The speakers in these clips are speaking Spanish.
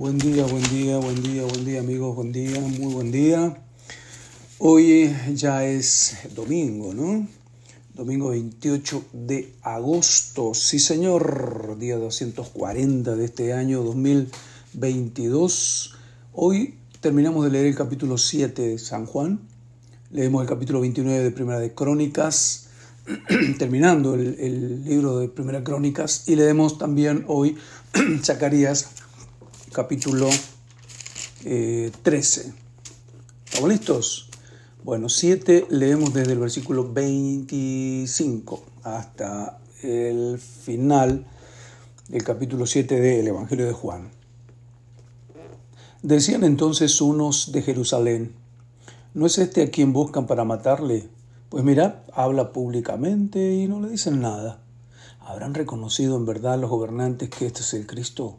Buen día, buen día, buen día, buen día amigos, buen día, muy buen día. Hoy ya es domingo, ¿no? Domingo 28 de agosto, sí señor, día 240 de este año 2022. Hoy terminamos de leer el capítulo 7 de San Juan, leemos el capítulo 29 de Primera de Crónicas, terminando el, libro de Primera Crónicas, y leemos también hoy Zacarías capítulo 13. Eh, ¿Estamos listos? Bueno, 7 leemos desde el versículo 25 hasta el final del capítulo 7 del Evangelio de Juan. Decían entonces unos de Jerusalén, ¿no es este a quien buscan para matarle? Pues mira, habla públicamente y no le dicen nada. ¿Habrán reconocido en verdad los gobernantes que este es el Cristo?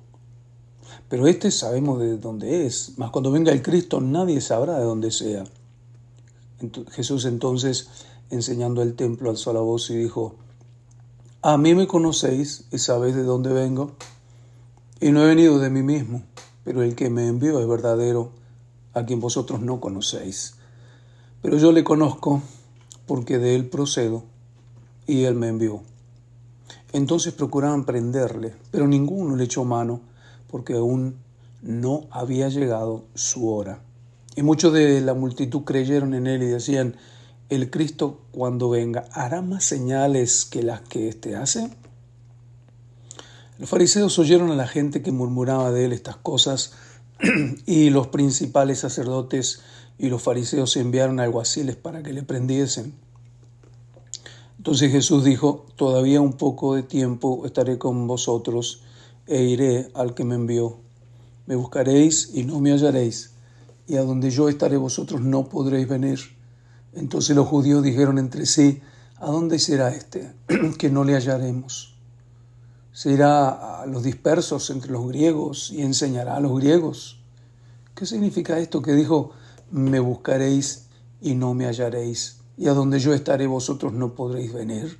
Pero este sabemos de dónde es, mas cuando venga el Cristo nadie sabrá de dónde sea. Jesús entonces, enseñando el templo, alzó la voz y dijo, A mí me conocéis y sabéis de dónde vengo, y no he venido de mí mismo, pero el que me envió es verdadero, a quien vosotros no conocéis. Pero yo le conozco porque de él procedo, y él me envió. Entonces procuraban prenderle, pero ninguno le echó mano porque aún no había llegado su hora. Y muchos de la multitud creyeron en él y decían, el Cristo cuando venga hará más señales que las que éste hace. Los fariseos oyeron a la gente que murmuraba de él estas cosas y los principales sacerdotes y los fariseos enviaron alguaciles para que le prendiesen. Entonces Jesús dijo, todavía un poco de tiempo estaré con vosotros e iré al que me envió. Me buscaréis y no me hallaréis, y a donde yo estaré vosotros no podréis venir. Entonces los judíos dijeron entre sí, ¿a dónde será este que no le hallaremos? ¿Se irá a los dispersos entre los griegos y enseñará a los griegos? ¿Qué significa esto que dijo, me buscaréis y no me hallaréis, y a donde yo estaré vosotros no podréis venir?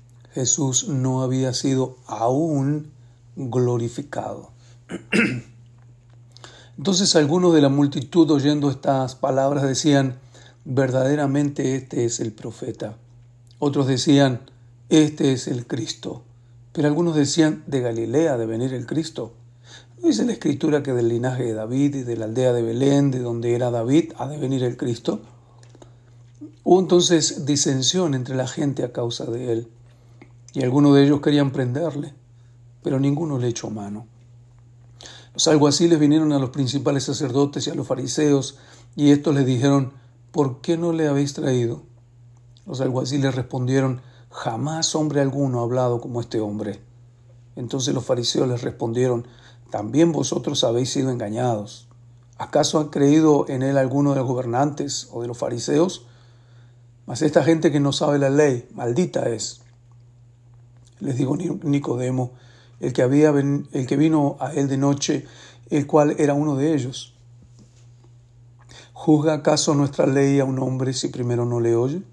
Jesús no había sido aún glorificado. Entonces algunos de la multitud oyendo estas palabras decían, verdaderamente este es el profeta. Otros decían, este es el Cristo. Pero algunos decían, de Galilea de venir el Cristo. ¿No dice la escritura que del linaje de David y de la aldea de Belén, de donde era David, ha de venir el Cristo? Hubo entonces disensión entre la gente a causa de él y algunos de ellos querían prenderle, pero ninguno le echó mano. Los alguaciles vinieron a los principales sacerdotes y a los fariseos, y estos les dijeron, ¿por qué no le habéis traído? Los alguaciles respondieron, jamás hombre alguno ha hablado como este hombre. Entonces los fariseos les respondieron, también vosotros habéis sido engañados. ¿Acaso ha creído en él alguno de los gobernantes o de los fariseos? Mas esta gente que no sabe la ley, maldita es les dijo Nicodemo, el que, había, el que vino a él de noche, el cual era uno de ellos. ¿Juzga acaso nuestra ley a un hombre si primero no le oye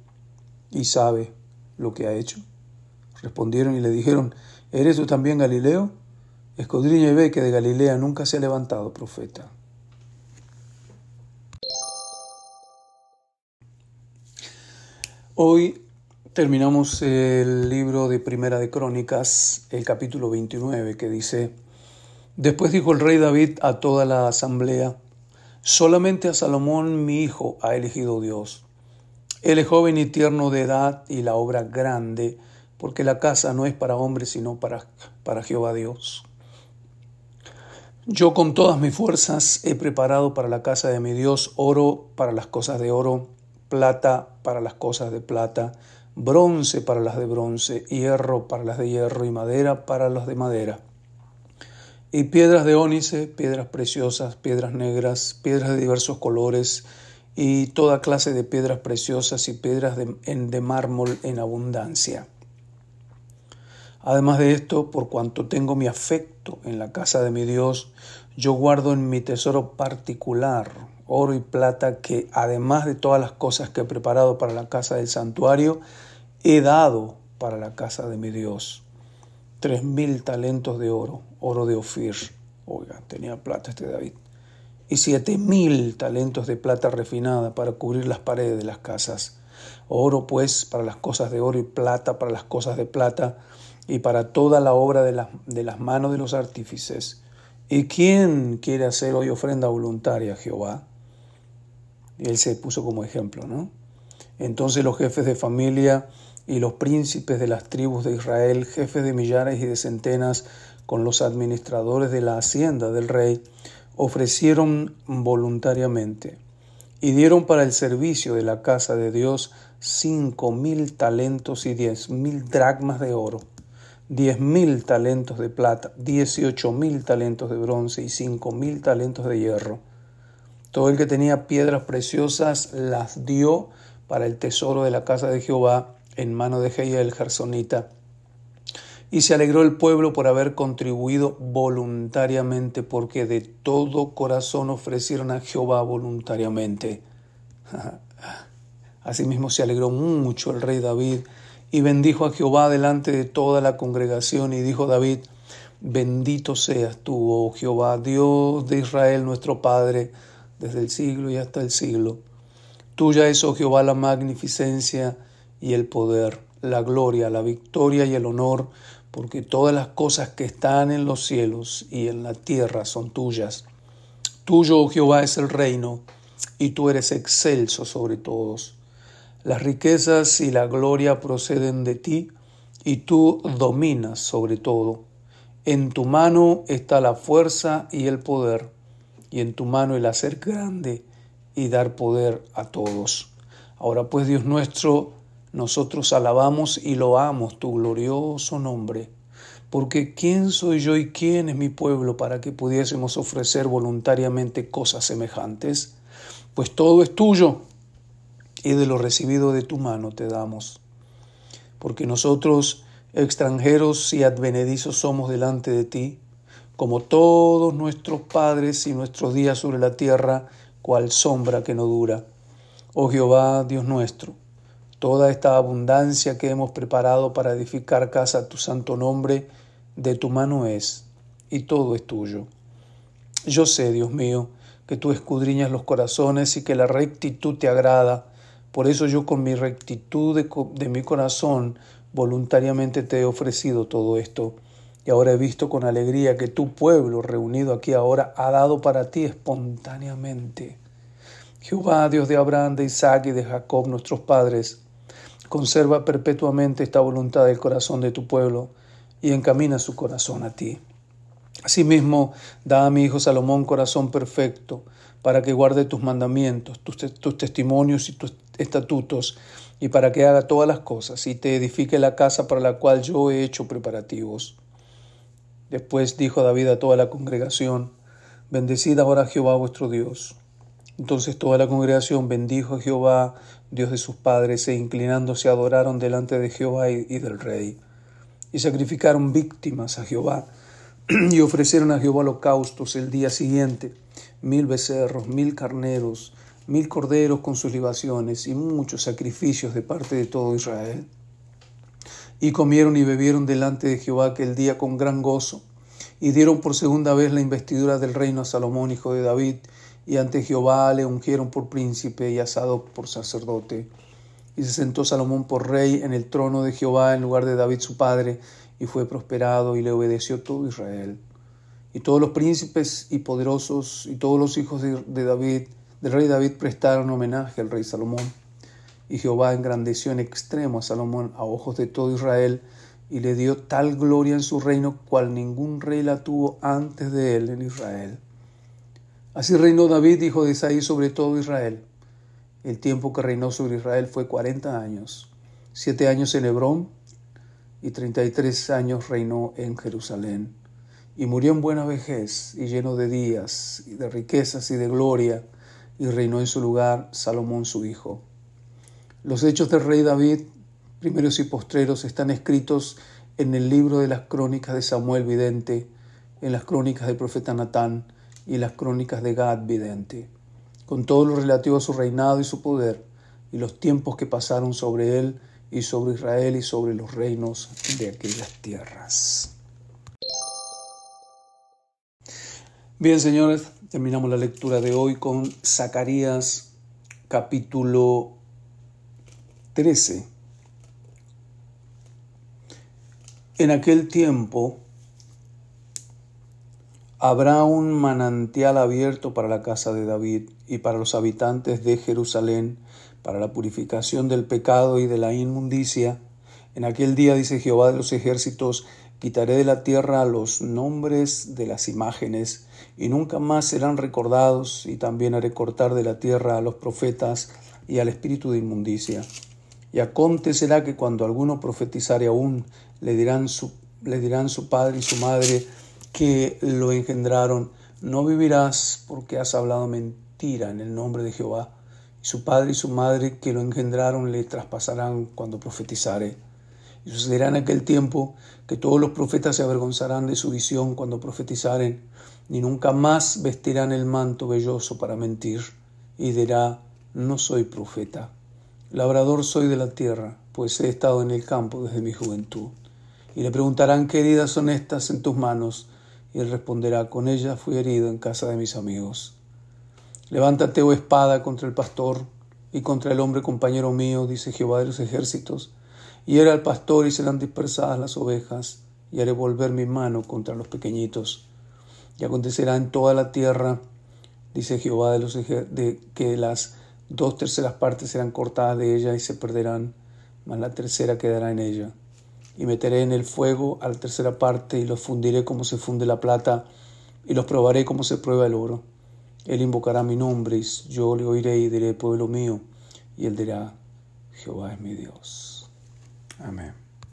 y sabe lo que ha hecho? Respondieron y le dijeron, ¿eres tú también Galileo? Escudriña y ve que de Galilea nunca se ha levantado profeta. Hoy Terminamos el libro de Primera de Crónicas, el capítulo 29, que dice, Después dijo el rey David a toda la asamblea, Solamente a Salomón mi hijo ha elegido Dios. Él es joven y tierno de edad y la obra grande, porque la casa no es para hombres, sino para, para Jehová Dios. Yo con todas mis fuerzas he preparado para la casa de mi Dios oro para las cosas de oro, plata para las cosas de plata, bronce para las de bronce, hierro para las de hierro y madera para las de madera. y piedras de ónice, piedras preciosas, piedras negras, piedras de diversos colores y toda clase de piedras preciosas y piedras de, de mármol en abundancia. Además de esto, por cuanto tengo mi afecto en la casa de mi Dios, yo guardo en mi tesoro particular oro y plata que, además de todas las cosas que he preparado para la casa del santuario, he dado para la casa de mi Dios. Tres mil talentos de oro, oro de Ofir. Oiga, tenía plata este David. Y siete mil talentos de plata refinada para cubrir las paredes de las casas. Oro, pues, para las cosas de oro y plata para las cosas de plata y para toda la obra de, de las manos de los artífices. ¿Y quién quiere hacer hoy ofrenda voluntaria a Jehová? Él se puso como ejemplo, ¿no? Entonces los jefes de familia y los príncipes de las tribus de Israel, jefes de millares y de centenas, con los administradores de la hacienda del rey, ofrecieron voluntariamente y dieron para el servicio de la casa de Dios cinco mil talentos y diez mil dracmas de oro, diez mil talentos de plata, dieciocho mil talentos de bronce y cinco mil talentos de hierro. Todo el que tenía piedras preciosas las dio para el tesoro de la casa de Jehová en mano de Jeia el Gersonita. Y se alegró el pueblo por haber contribuido voluntariamente, porque de todo corazón ofrecieron a Jehová voluntariamente. Asimismo se alegró mucho el rey David y bendijo a Jehová delante de toda la congregación y dijo David, bendito seas tú, oh Jehová, Dios de Israel nuestro Padre, desde el siglo y hasta el siglo. Tuya es, oh Jehová, la magnificencia y el poder, la gloria, la victoria y el honor, porque todas las cosas que están en los cielos y en la tierra son tuyas. Tuyo, oh Jehová, es el reino, y tú eres excelso sobre todos. Las riquezas y la gloria proceden de ti, y tú dominas sobre todo. En tu mano está la fuerza y el poder, y en tu mano el hacer grande y dar poder a todos. Ahora pues, Dios nuestro, nosotros alabamos y loamos tu glorioso nombre, porque ¿quién soy yo y quién es mi pueblo para que pudiésemos ofrecer voluntariamente cosas semejantes? Pues todo es tuyo y de lo recibido de tu mano te damos. Porque nosotros, extranjeros y advenedizos, somos delante de ti, como todos nuestros padres y nuestros días sobre la tierra, cual sombra que no dura. Oh Jehová, Dios nuestro, Toda esta abundancia que hemos preparado para edificar casa a tu santo nombre, de tu mano es, y todo es tuyo. Yo sé, Dios mío, que tú escudriñas los corazones y que la rectitud te agrada. Por eso yo con mi rectitud de, de mi corazón voluntariamente te he ofrecido todo esto. Y ahora he visto con alegría que tu pueblo reunido aquí ahora ha dado para ti espontáneamente. Jehová, Dios de Abraham, de Isaac y de Jacob, nuestros padres, Conserva perpetuamente esta voluntad del corazón de tu pueblo y encamina su corazón a ti. Asimismo, da a mi hijo Salomón corazón perfecto para que guarde tus mandamientos, tus, testimonios y tus estatutos, y para que haga todas las cosas y te edifique la casa para la cual yo he hecho preparativos. Después dijo David a toda la congregación, Bendecid ahora a Jehová vuestro Dios. Entonces toda la congregación bendijo a Jehová, Dios de sus padres, e inclinándose adoraron delante de Jehová y, del rey. Y sacrificaron víctimas a Jehová, y ofrecieron a Jehová holocaustos el día siguiente, mil becerros, mil carneros, mil corderos con sus libaciones, y muchos sacrificios de parte de todo Israel. Y comieron y bebieron delante de Jehová aquel día con gran gozo, y dieron por segunda vez la investidura del reino a Salomón, hijo de David, y ante Jehová le ungieron por príncipe y asado por sacerdote. Y se sentó Salomón por rey en el trono de Jehová en lugar de David su padre, y fue prosperado y le obedeció todo Israel. Y todos los príncipes y poderosos y todos los hijos de, David, del rey David, prestaron homenaje al rey Salomón. Y Jehová engrandeció en extremo a Salomón a ojos de todo Israel, y le dio tal gloria en su reino cual ningún rey la tuvo antes de él en Israel. Así reinó David, hijo de Isaí, sobre todo Israel. El tiempo que reinó sobre Israel fue cuarenta años, siete años en Hebrón y treinta y tres años reinó en Jerusalén. y murió en buena vejez y lleno de días y de riquezas y de gloria, y reinó en su lugar Salomón su hijo. Los hechos del rey David, primeros y postreros, están escritos en el libro de las crónicas de Samuel Vidente, en las crónicas del profeta Natán y en las crónicas de Gad Vidente, con todo lo relativo a su reinado y su poder, y los tiempos que pasaron sobre él y sobre Israel y sobre los reinos de aquellas tierras. Bien, señores, terminamos la lectura de hoy con Zacarías capítulo 13. En aquel tiempo habrá un manantial abierto para la casa de David y para los habitantes de Jerusalén, para la purificación del pecado y de la inmundicia. En aquel día, dice Jehová de los ejércitos, quitaré de la tierra los nombres de las imágenes y nunca más serán recordados, y también haré cortar de la tierra a los profetas y al espíritu de inmundicia. Y acontecerá que cuando alguno profetizare aún, le dirán su, le dirán su padre y su madre que lo engendraron, no vivirás porque has hablado mentira en el nombre de Jehová. Y su padre y su madre que lo engendraron le traspasarán cuando profetizare. Y sucederá en aquel tiempo que todos los profetas se avergonzarán de su visión cuando profetizaren ni nunca más vestirán el manto velloso para mentir, y dirá, no soy profeta. Labrador soy de la tierra, pues he estado en el campo desde mi juventud. Y le preguntarán qué heridas son estas en tus manos, y él responderá, con ellas fui herido en casa de mis amigos. Levántate, oh espada, contra el pastor y contra el hombre compañero mío, dice Jehová de los ejércitos, y era el pastor y serán dispersadas las ovejas, y haré volver mi mano contra los pequeñitos y acontecerá en toda la tierra, dice Jehová de los de que las dos terceras partes serán cortadas de ella y se perderán, mas la tercera quedará en ella. Y meteré en el fuego a la tercera parte y los fundiré como se funde la plata y los probaré como se prueba el oro. Él invocará mi nombre y yo le oiré y diré, pueblo mío, y él dirá, Jehová es mi Dios. Amén.